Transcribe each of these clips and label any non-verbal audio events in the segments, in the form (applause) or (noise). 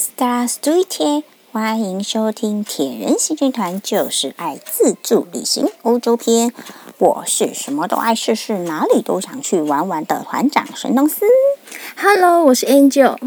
Starstuite，欢迎收听铁人行军团就是爱自助旅行欧洲篇。我是什么都爱试试，哪里都想去玩玩的团长神农斯。Hello，我是 Angel，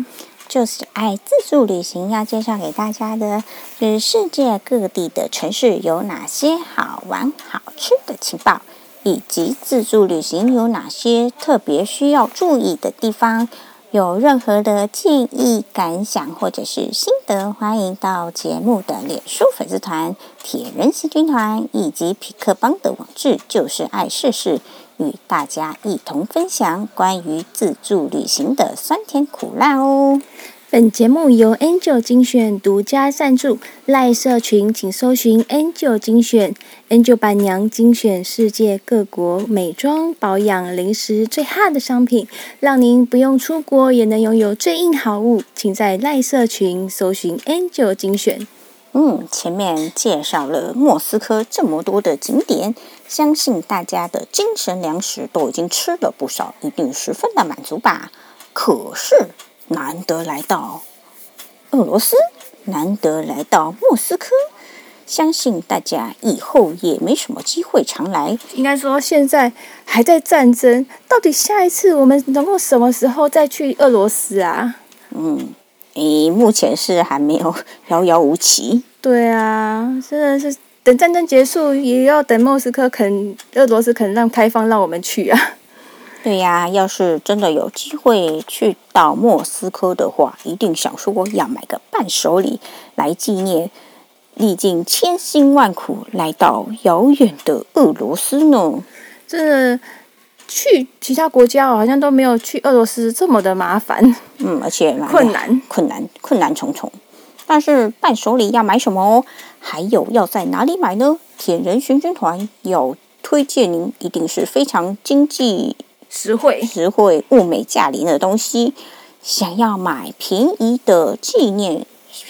就是爱自助旅行。要介绍给大家的是世界各地的城市有哪些好玩好吃的情报。以及自助旅行有哪些特别需要注意的地方？有任何的建议、感想或者是心得，欢迎到节目的脸书粉丝团“铁人行军团”以及匹克邦的网志“就是爱试试”，与大家一同分享关于自助旅行的酸甜苦辣哦。本节目由 Angel 精选独家赞助，赖社群请搜寻 Angel 精选，Angel 板娘精选世界各国美妆、保养、零食最夯的商品，让您不用出国也能拥有最硬好物。请在赖社群搜寻 Angel 精选。嗯，前面介绍了莫斯科这么多的景点，相信大家的精神粮食都已经吃了不少，一定十分的满足吧？可是。难得来到俄罗斯，难得来到莫斯科，相信大家以后也没什么机会常来。应该说，现在还在战争，到底下一次我们能够什么时候再去俄罗斯啊？嗯，诶，目前是还没有，遥遥无期。对啊，真的是等战争结束，也要等莫斯科肯，俄罗斯肯让开放，让我们去啊。对呀，要是真的有机会去到莫斯科的话，一定想说要买个伴手礼来纪念历尽千辛万苦来到遥远的俄罗斯呢。真的，去其他国家好像都没有去俄罗斯这么的麻烦。嗯，而且困难、困难、困难重重。但是伴手礼要买什么哦？还有要在哪里买呢？铁人巡军团有推荐您，一定是非常经济。实惠、实惠、物美价廉的东西，想要买便宜的纪念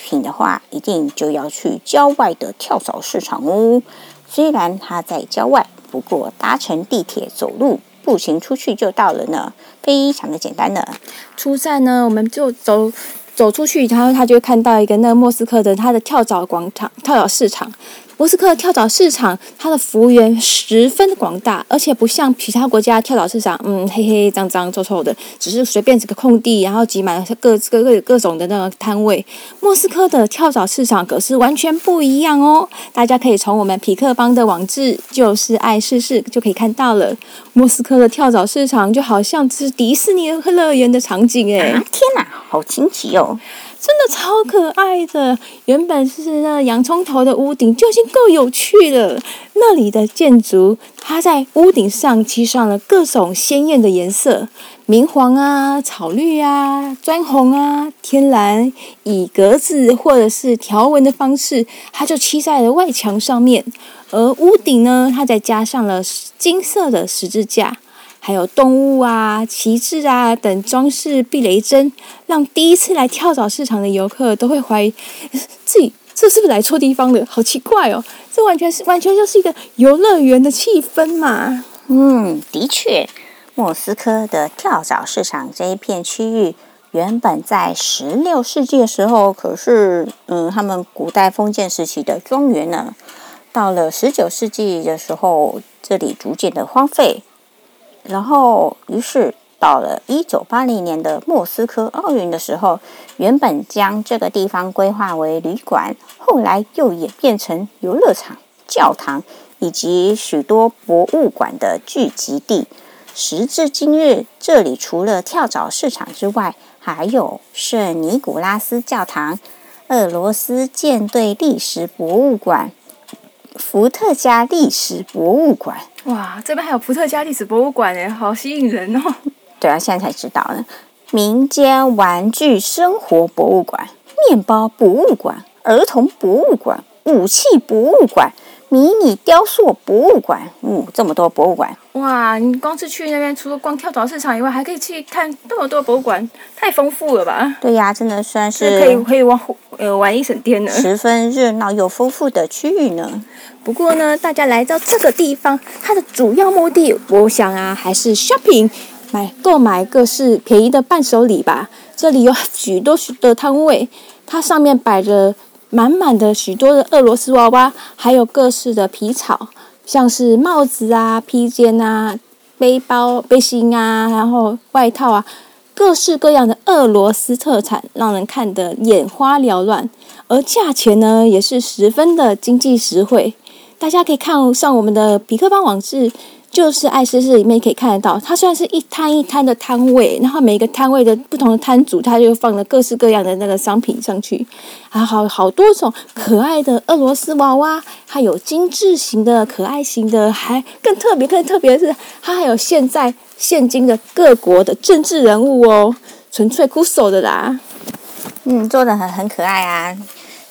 品的话，一定就要去郊外的跳蚤市场哦。虽然它在郊外，不过搭乘地铁、走路、步行出去就到了呢，非常的简单呢。出站呢，我们就走走出去，然后他就会看到一个那个莫斯科的它的跳蚤广场、跳蚤市场。莫斯科跳蚤市场，它的服务员十分的广大，而且不像其他国家跳蚤市场，嗯，黑黑脏脏臭臭的，只是随便这个空地，然后挤满了各各各各种的那个摊位。莫斯科的跳蚤市场可是完全不一样哦，大家可以从我们匹克邦的网志就是爱试试就可以看到了。莫斯科的跳蚤市场就好像是迪士尼乐园的场景诶，天哪，好惊奇哦！真的超可爱的，原本是那洋葱头的屋顶就已经够有趣了。那里的建筑，它在屋顶上漆上了各种鲜艳的颜色，明黄啊、草绿啊、砖红啊、天蓝，以格子或者是条纹的方式，它就漆在了外墙上面。而屋顶呢，它再加上了金色的十字架。还有动物啊、旗帜啊等装饰避雷针，让第一次来跳蚤市场的游客都会怀疑 (laughs) 自己这是不是来错地方了？好奇怪哦！这完全是完全就是一个游乐园的气氛嘛。嗯，的确，莫斯科的跳蚤市场这一片区域，原本在十六世纪的时候可是嗯，他们古代封建时期的庄园呢。到了十九世纪的时候，这里逐渐的荒废。然后，于是到了一九八零年的莫斯科奥运的时候，原本将这个地方规划为旅馆，后来又演变成游乐场、教堂以及许多博物馆的聚集地。时至今日，这里除了跳蚤市场之外，还有圣尼古拉斯教堂、俄罗斯舰队历史博物馆、伏特加历史博物馆。哇，这边还有伏特加历史博物馆哎，好吸引人哦！对啊，现在才知道呢。民间玩具生活博物馆、面包博物馆、儿童博物馆、武器博物馆、迷你雕塑博物馆，嗯，这么多博物馆。哇，你光是去那边，除了逛跳蚤市场以外，还可以去看这么多博物馆，太丰富了吧？对呀、啊，真的算是，可以可以玩呃玩一整天呢，十分热闹又丰富的区域呢。不过呢，大家来到这个地方，它的主要目的，我想啊，还是 shopping，买购买各式便宜的伴手礼吧。这里有许多许多的摊位，它上面摆着满满的许多的俄罗斯娃娃，还有各式的皮草，像是帽子啊、披肩啊、背包、背心啊，然后外套啊，各式各样的俄罗斯特产，让人看得眼花缭乱。而价钱呢，也是十分的经济实惠。大家可以看上我们的痞客邦网志。就是爱诗诗里面可以看得到，它虽然是一摊一摊的摊位，然后每一个摊位的不同的摊主，他就放了各式各样的那个商品上去，还好好多种可爱的俄罗斯娃娃，还有精致型的、可爱型的，还更特别、更特别的是，它还有现在现今的各国的政治人物哦，纯粹酷手的啦。嗯，做的很很可爱啊，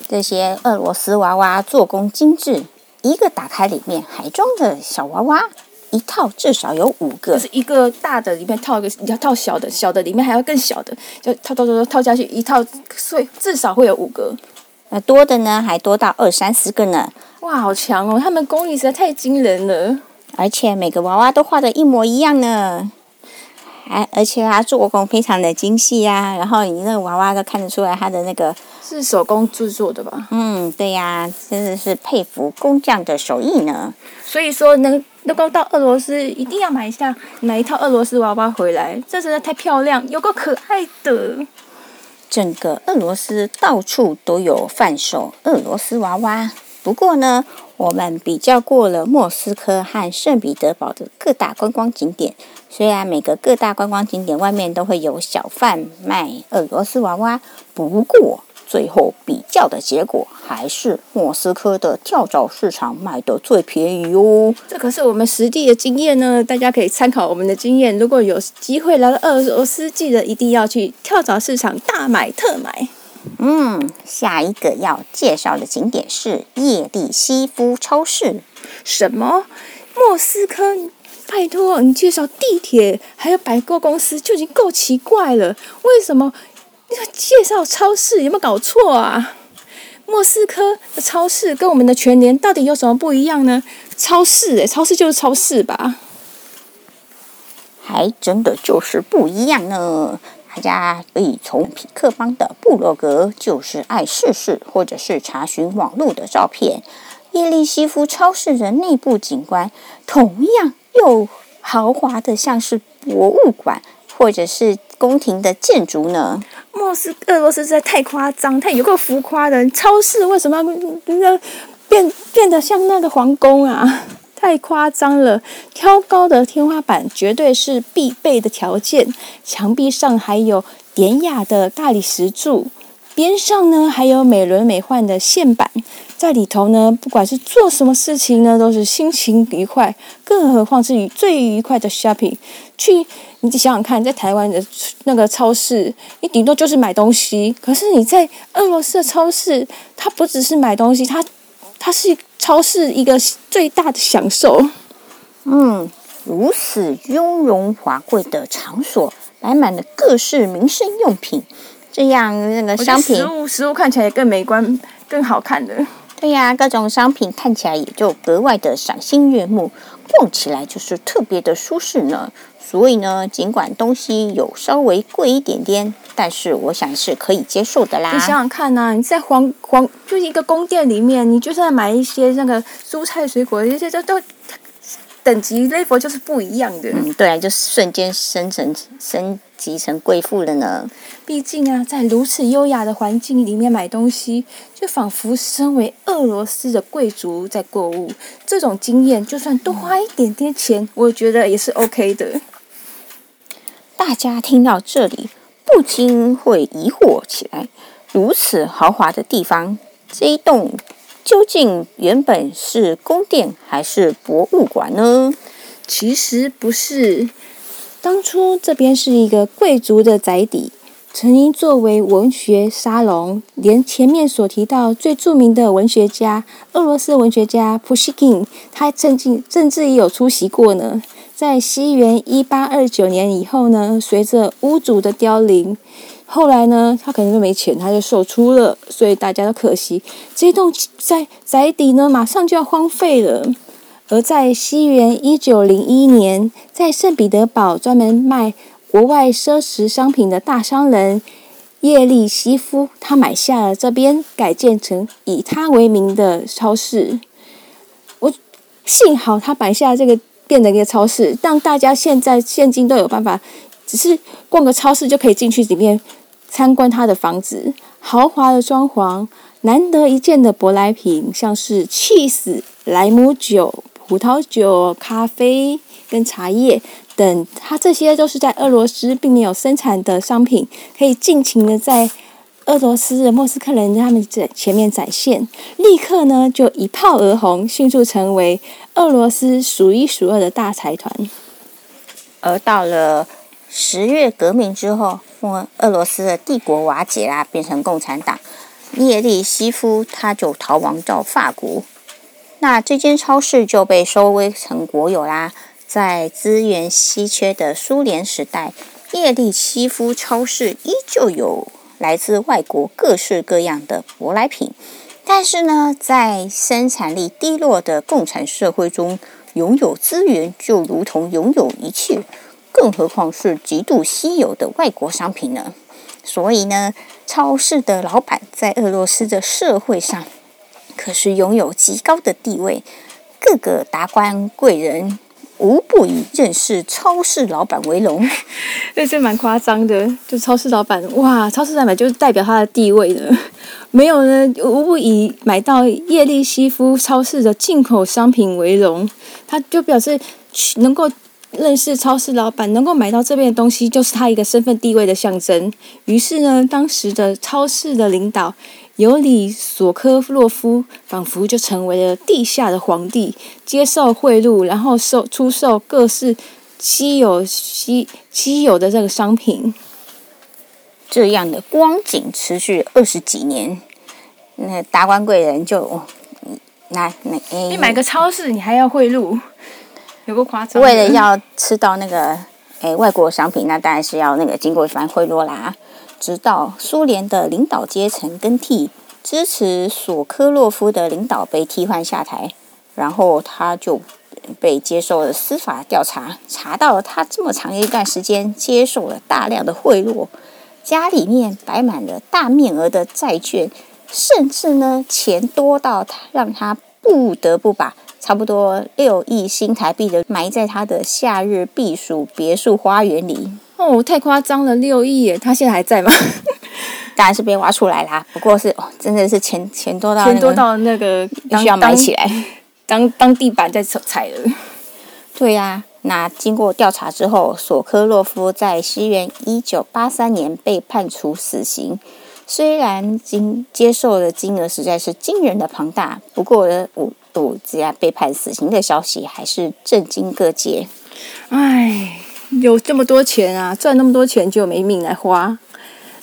这些俄罗斯娃娃做工精致，一个打开里面还装着小娃娃。一套至少有五个，就是一个大的里面套一个，要套小的，小的里面还要更小的，就套套套套套下去一套，所以至少会有五个。那多的呢，还多到二三十个呢。哇，好强哦！他们工艺实在太惊人了，而且每个娃娃都画的一模一样呢。哎，而且它做工非常的精细呀，然后你那个娃娃都看得出来它的那个是手工制作的吧？嗯，对呀，真的是佩服工匠的手艺呢。所以说，能能够到俄罗斯，一定要买一下，买一套俄罗斯娃娃回来，这实在太漂亮，有够可爱的。整个俄罗斯到处都有贩售俄罗斯娃娃，不过呢，我们比较过了莫斯科和圣彼得堡的各大观光景点，虽然每个各大观光景点外面都会有小贩卖俄罗斯娃娃，不过。最后比较的结果还是莫斯科的跳蚤市场卖的最便宜哦。这可是我们实地的经验呢，大家可以参考我们的经验。如果有机会来到俄罗斯，记得一定要去跳蚤市场大买特买。嗯，下一个要介绍的景点是叶利西夫超市。什么？莫斯科？拜托，你介绍地铁还有百货公司就已经够奇怪了，为什么？介绍超市有没有搞错啊？莫斯科的超市跟我们的全联到底有什么不一样呢？超市诶，超市就是超市吧？还真的就是不一样呢。大家可以从痞客邦的部落格，就是爱试试，或者是查询网络的照片。叶利西夫超市的内部景观，同样又豪华的，像是博物馆，或者是。宫廷的建筑呢？莫斯俄罗斯实在太夸张，太有够浮夸的。超市为什么要变变得像那个皇宫啊？太夸张了！挑高的天花板绝对是必备的条件，墙壁上还有典雅的大理石柱，边上呢还有美轮美奂的线板。在里头呢，不管是做什么事情呢，都是心情愉快。更何况是最愉快的 shopping。去，你想想看，在台湾的那个超市，你顶多就是买东西。可是你在俄罗斯的超市，它不只是买东西，它它是超市一个最大的享受。嗯，如此雍容华贵的场所，摆满了各式民生用品，这样那个商品，食物食物看起来也更美观、更好看的。对呀，各种商品看起来也就格外的赏心悦目，逛起来就是特别的舒适呢。所以呢，尽管东西有稍微贵一点点，但是我想是可以接受的啦。你想想看呐、啊，你在皇皇就是一个宫殿里面，你就算买一些那个蔬菜水果，这些都都等级 level 就是不一样的。嗯，对啊，就瞬间升成升级成贵妇了呢。毕竟啊，在如此优雅的环境里面买东西，就仿佛身为俄罗斯的贵族在购物。这种经验，就算多花一点点钱，我觉得也是 OK 的。大家听到这里，不禁会疑惑起来：如此豪华的地方，这一栋究竟原本是宫殿还是博物馆呢？其实不是，当初这边是一个贵族的宅邸。曾经作为文学沙龙，连前面所提到最著名的文学家，俄罗斯文学家普希金，他曾经甚至也有出席过呢。在西元一八二九年以后呢，随着屋主的凋零，后来呢，他可能就没钱，他就售出了，所以大家都可惜，这栋在宅邸呢，马上就要荒废了。而在西元一九零一年，在圣彼得堡专门卖国外奢侈商品的大商人叶利西夫，他买下了这边，改建成以他为名的超市。我幸好他买下这个，变成一个超市，让大家现在现今都有办法，只是逛个超市就可以进去里面参观他的房子，豪华的装潢，难得一见的舶来品，像是 cheese、莱姆酒、葡萄酒、咖啡跟茶叶等，它这些都是在俄罗斯并没有生产的商品，可以尽情的在俄罗斯的莫斯科人他们在前面展现，立刻呢就一炮而红，迅速成为俄罗斯数一数二的大财团。而到了十月革命之后，俄罗斯的帝国瓦解啦，变成共产党。叶利西夫他就逃亡到法国，那这间超市就被收归成国有啦。在资源稀缺的苏联时代，叶利西夫超市依旧有来自外国各式各样的舶来品。但是呢，在生产力低落的共产社会中，拥有资源就如同拥有一切，更何况是极度稀有的外国商品呢？所以呢，超市的老板在俄罗斯的社会上可是拥有极高的地位，各个达官贵人无不以认识超市老板为荣。(laughs) 这蛮夸张的，就超市老板哇，超市老板就是代表他的地位的，没有呢，无不以买到叶利西夫超市的进口商品为荣，他就表示能够。认识超市老板，能够买到这边的东西，就是他一个身份地位的象征。于是呢，当时的超市的领导尤里索科洛夫，仿佛就成为了地下的皇帝，接受贿赂，然后售出售各式稀有稀稀有的这个商品。这样的光景持续二十几年，那达官贵人就那那，你买个超市，你还要贿赂？有个夸张，为了要吃到那个诶外国商品，那当然是要那个经过一番贿赂啦。直到苏联的领导阶层更替，支持索科洛夫的领导被替换下台，然后他就被接受了司法调查，查到了他这么长一段时间接受了大量的贿赂，家里面摆满了大面额的债券，甚至呢钱多到他让他不得不把。差不多六亿新台币的埋在他的夏日避暑别墅花园里哦，太夸张了，六亿耶！他现在还在吗？(laughs) 当然是被挖出来啦。不过是哦，真的是钱钱多到、那个、钱多到那个必须要埋起来，当当地板在踩了。对呀、啊，那经过调查之后，索科洛夫在西元一九八三年被判处死刑。虽然经接受的金额实在是惊人的庞大，不过我。杜兹亚被判死刑的消息还是震惊各界。哎，有这么多钱啊，赚那么多钱就没命来花。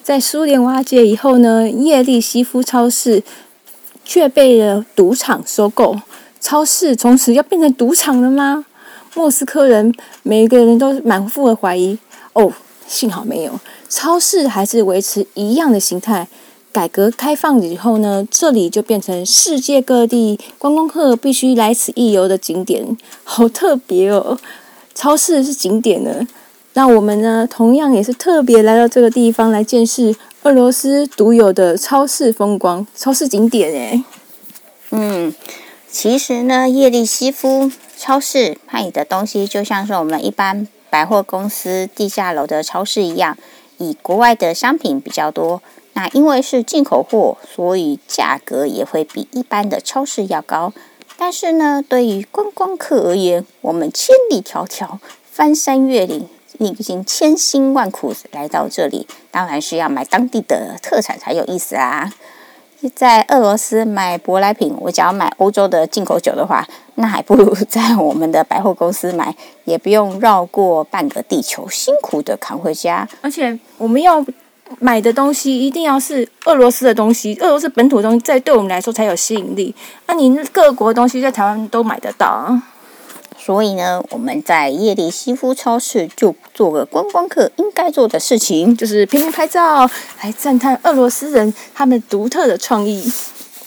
在苏联瓦解以后呢，叶利西夫超市却被了赌场收购。超市从此要变成赌场了吗？莫斯科人每个人都满腹的怀疑。哦，幸好没有，超市还是维持一样的形态。改革开放以后呢，这里就变成世界各地观光客必须来此一游的景点，好特别哦！超市是景点呢，那我们呢，同样也是特别来到这个地方来见识俄罗斯独有的超市风光、超市景点诶。嗯，其实呢，叶利西夫超市卖的东西就像是我们一般百货公司地下楼的超市一样，以国外的商品比较多。那因为是进口货，所以价格也会比一般的超市要高。但是呢，对于观光客而言，我们千里迢迢翻山越岭，历经千辛万苦来到这里，当然是要买当地的特产才有意思啊。在俄罗斯买舶来品，我只要买欧洲的进口酒的话，那还不如在我们的百货公司买，也不用绕过半个地球，辛苦的扛回家。而且我们要。买的东西一定要是俄罗斯的东西，俄罗斯本土的东西，在对我们来说才有吸引力。那你各国的东西在台湾都买得到啊。所以呢，我们在叶利西夫超市就做个观光客应该做的事情，就是拼命拍照，来赞叹俄罗斯人他们独特的创意。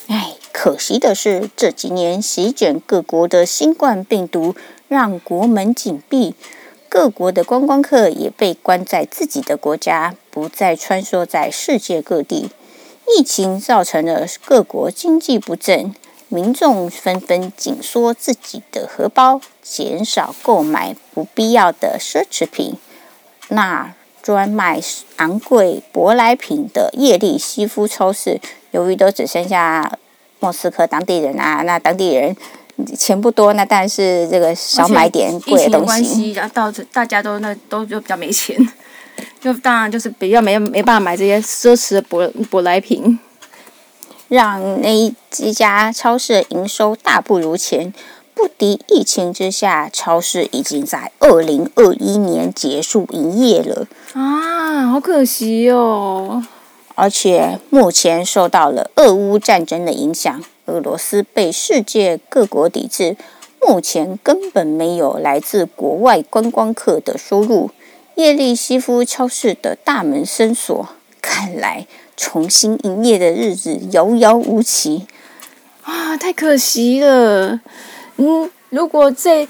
哎，可惜的是，这几年席卷各国的新冠病毒让国门紧闭，各国的观光客也被关在自己的国家，不再穿梭在世界各地。疫情造成了各国经济不振，民众纷纷紧缩自己的荷包，减少购买不必要的奢侈品。那专卖昂贵舶来品的叶利西夫超市，由于都只剩下莫斯科当地人啊，那当地人钱不多，那当然是这个少买点贵的东西。关系，然后到大家都那都就比较没钱，就当然就是比较没没办法买这些奢侈的舶舶来品，让那一几家超市营收大不如前。不敌疫情之下，超市已经在二零二一年结束营业了啊，好可惜哦！而且目前受到了俄乌战争的影响，俄罗斯被世界各国抵制，目前根本没有来自国外观光客的收入。叶利西夫超市的大门深锁，看来重新营业的日子遥遥无期啊！太可惜了。嗯，如果在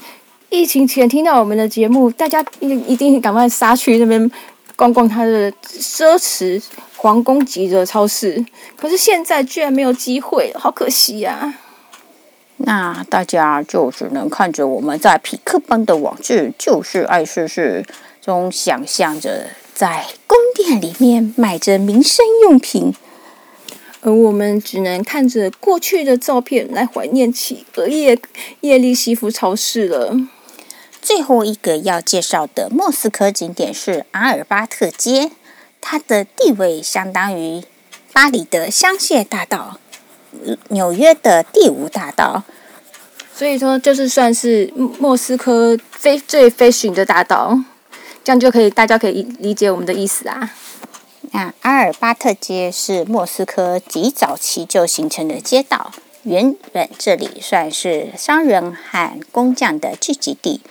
疫情前听到我们的节目，大家一一定赶快杀去那边逛逛他的奢侈皇宫级的超市。可是现在居然没有机会，好可惜呀、啊！那大家就只能看着我们在匹克邦的网志，就是爱试试中想象着在宫殿里面买着民生用品。而我们只能看着过去的照片来怀念起叶叶叶利西夫超市了。最后一个要介绍的莫斯科景点是阿尔巴特街，它的地位相当于巴黎的香榭大道、纽约的第五大道，所以说就是算是莫斯科非最 fashion 的大道，这样就可以大家可以理解我们的意思啊。那阿尔巴特街是莫斯科极早期就形成的街道，原本这里算是商人和工匠的聚集地，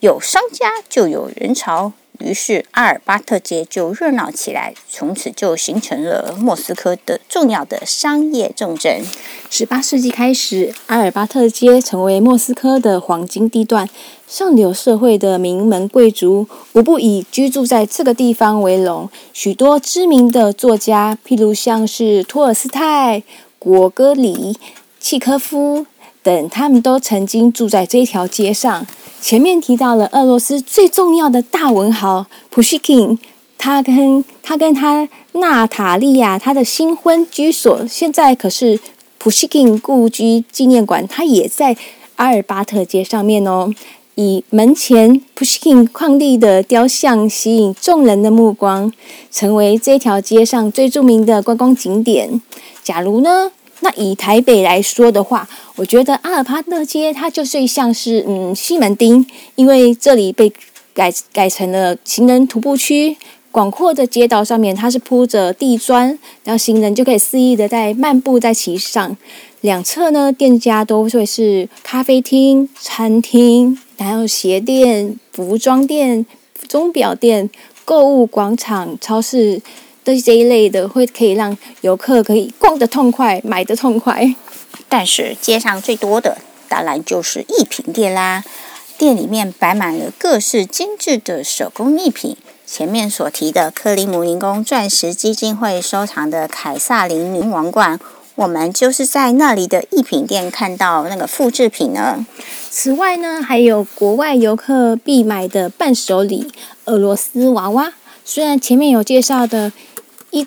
有商家就有人潮。于是阿尔巴特街就热闹起来，从此就形成了莫斯科的重要的商业重镇。十八世纪开始，阿尔巴特街成为莫斯科的黄金地段，上流社会的名门贵族无不以居住在这个地方为荣。许多知名的作家，譬如像是托尔斯泰、果戈里、契诃夫等，他们都曾经住在这条街上。前面提到了俄罗斯最重要的大文豪普希金，他跟他跟他娜塔莉亚他的新婚居所，现在可是普希金故居纪念馆，它也在阿尔巴特街上面哦。以门前普希金伉俪的雕像吸引众人的目光，成为这条街上最著名的观光景点。假如呢？那以台北来说的话，我觉得阿尔巴特街它就是像是嗯西门町，因为这里被改改成了行人徒步区，广阔的街道上面它是铺着地砖，然后行人就可以肆意的在漫步在其上。两侧呢，店家都会是咖啡厅、餐厅，然后鞋店、服装店、钟表店、购物广场、超市。都是这一类的，会可以让游客可以逛得痛快，买得痛快。但是街上最多的当然就是艺品店啦，店里面摆满了各式精致的手工艺品。前面所提的克里姆林宫钻石基金会收藏的凯撒琳女王冠，我们就是在那里的艺品店看到那个复制品呢。此外呢，还有国外游客必买的伴手礼——俄罗斯娃娃。虽然前面有介绍的。一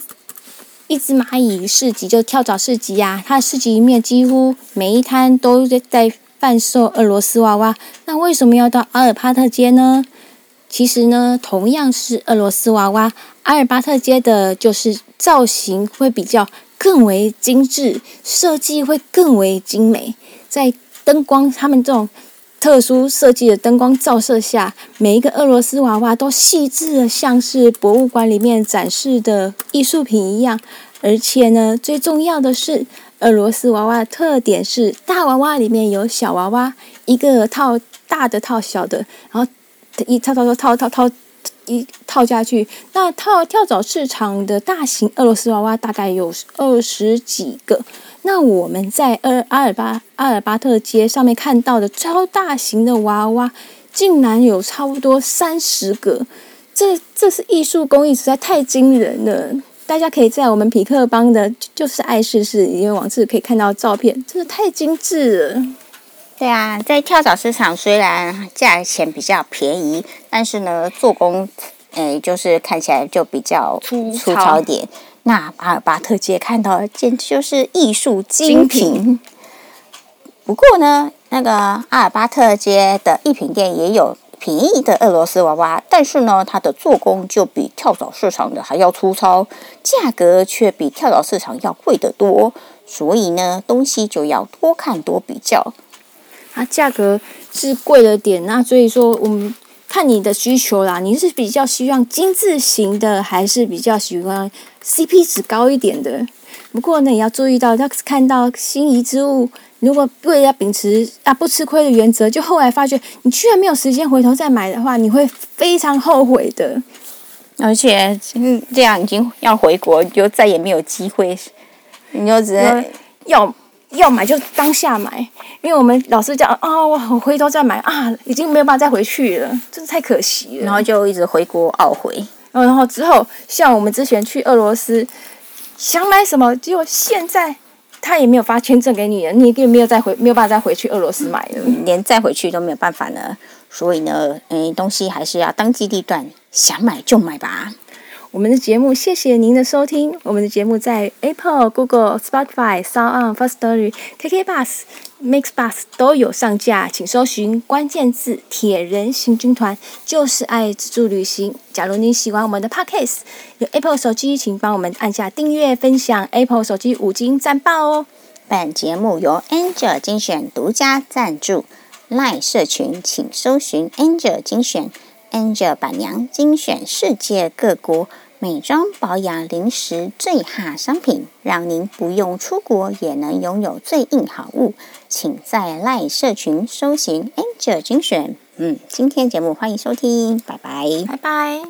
一只蚂蚁市集，就跳蚤市集呀、啊。它市集里面几乎每一摊都在在贩售俄罗斯娃娃。那为什么要到阿尔巴特街呢？其实呢，同样是俄罗斯娃娃，阿尔巴特街的就是造型会比较更为精致，设计会更为精美。在灯光，他们这种。特殊设计的灯光照射下，每一个俄罗斯娃娃都细致的像是博物馆里面展示的艺术品一样。而且呢，最重要的是，俄罗斯娃娃的特点是大娃娃里面有小娃娃，一个套大的套小的，然后一套套套套套一套下去。那套跳蚤市场的大型俄罗斯娃娃大概有二十几个。那我们在阿阿尔巴阿尔巴特街上面看到的超大型的娃娃，竟然有差不多三十个，这这是艺术工艺，实在太惊人了。大家可以在我们匹克邦的，就是爱试试因为网志可以看到照片，真的太精致了。对啊，在跳蚤市场虽然价钱比较便宜，但是呢，做工，诶，就是看起来就比较粗粗糙点。那阿尔巴特街看到简直就是艺术精品。不过呢，那个阿尔巴特街的艺品店也有。便宜的俄罗斯娃娃，但是呢，它的做工就比跳蚤市场的还要粗糙，价格却比跳蚤市场要贵得多。所以呢，东西就要多看多比较。啊价格是贵了点，那所以说我们看你的需求啦，你是比较希望精致型的，还是比较喜欢 CP 值高一点的？不过呢，也要注意到，要看到心仪之物。如果为了要秉持啊不吃亏的原则，就后来发觉你居然没有时间回头再买的话，你会非常后悔的。而且这样已经要回国，就再也没有机会，你就只能要要买就当下买，因为我们老是讲啊，我回头再买啊，已经没有办法再回去了，真是太可惜了。然后就一直回国懊悔。然后之后像我们之前去俄罗斯，想买什么，结果现在。他也没有发签证给你了，你也没有再回，没有办法再回去俄罗斯买了，连再回去都没有办法呢。所以呢，诶，东西还是要当机立断，想买就买吧。我们的节目，谢谢您的收听。我们的节目在 Apple、Google、Spotify、Sound On、Firstory、KK Bus、Mix Bus 都有上架，请搜寻关键字“铁人行军团”，就是爱自助旅行。假如你喜欢我们的 Podcast，有 Apple 手机，请帮我们按下订阅、分享。Apple 手机五金赞爆哦！本节目由 Angel 精选独家赞助，LINE 社群请搜寻 Angel 精选。Angel 板娘精选世界各国美妆保养零食最哈商品，让您不用出国也能拥有最硬好物。请在赖社群搜寻 Angel 精选。嗯，今天节目欢迎收听，拜拜，拜拜。